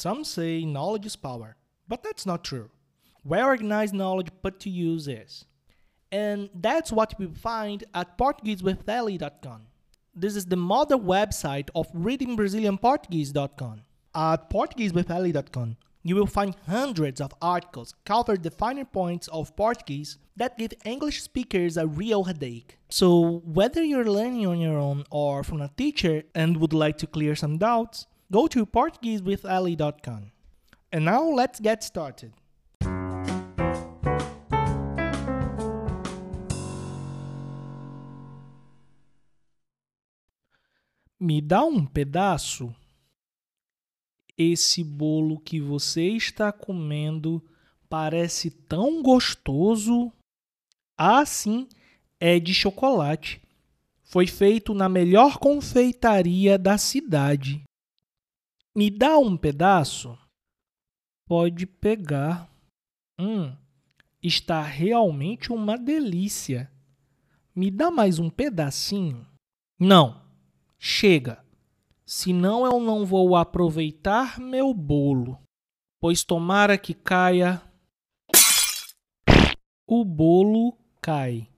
Some say knowledge is power, but that's not true. Well organized knowledge put to use is. And that's what we find at PortugueseWithEli.com. This is the mother website of ReadingBrazilianPortuguese.com. At PortugueseWithEli.com, you will find hundreds of articles cover the finer points of Portuguese that give English speakers a real headache. So, whether you're learning on your own or from a teacher and would like to clear some doubts, go to PortugueseWithEli.com. And now let's get started. Me dá um pedaço? Esse bolo que você está comendo parece tão gostoso. Ah, sim, é de chocolate. Foi feito na melhor confeitaria da cidade. Me dá um pedaço? Pode pegar. Hum, está realmente uma delícia. Me dá mais um pedacinho? Não, chega. Senão eu não vou aproveitar meu bolo, pois tomara que caia. O bolo cai.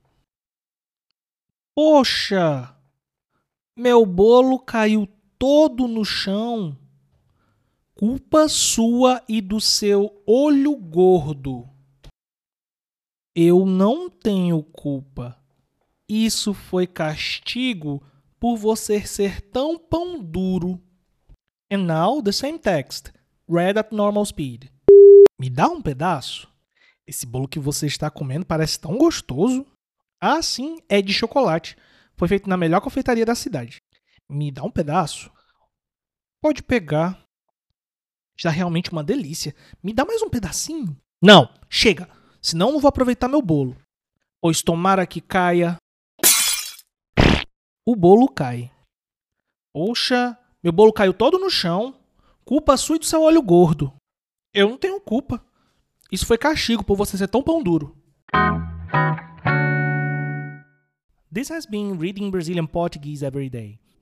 Poxa! Meu bolo caiu todo no chão. Culpa sua e do seu olho gordo. Eu não tenho culpa. Isso foi castigo por você ser tão pão duro. And now the same text, read at normal speed. Me dá um pedaço? Esse bolo que você está comendo parece tão gostoso. Ah, sim, é de chocolate. Foi feito na melhor confeitaria da cidade. Me dá um pedaço? Pode pegar. Está realmente uma delícia. Me dá mais um pedacinho? Não, chega. Senão não vou aproveitar meu bolo. Pois tomara que caia o bolo cai. Poxa, meu bolo caiu todo no chão. Culpa sua e do seu olho gordo. Eu não tenho culpa. Isso foi castigo por você ser tão pão duro. This has been Reading Brazilian Portuguese Every Day,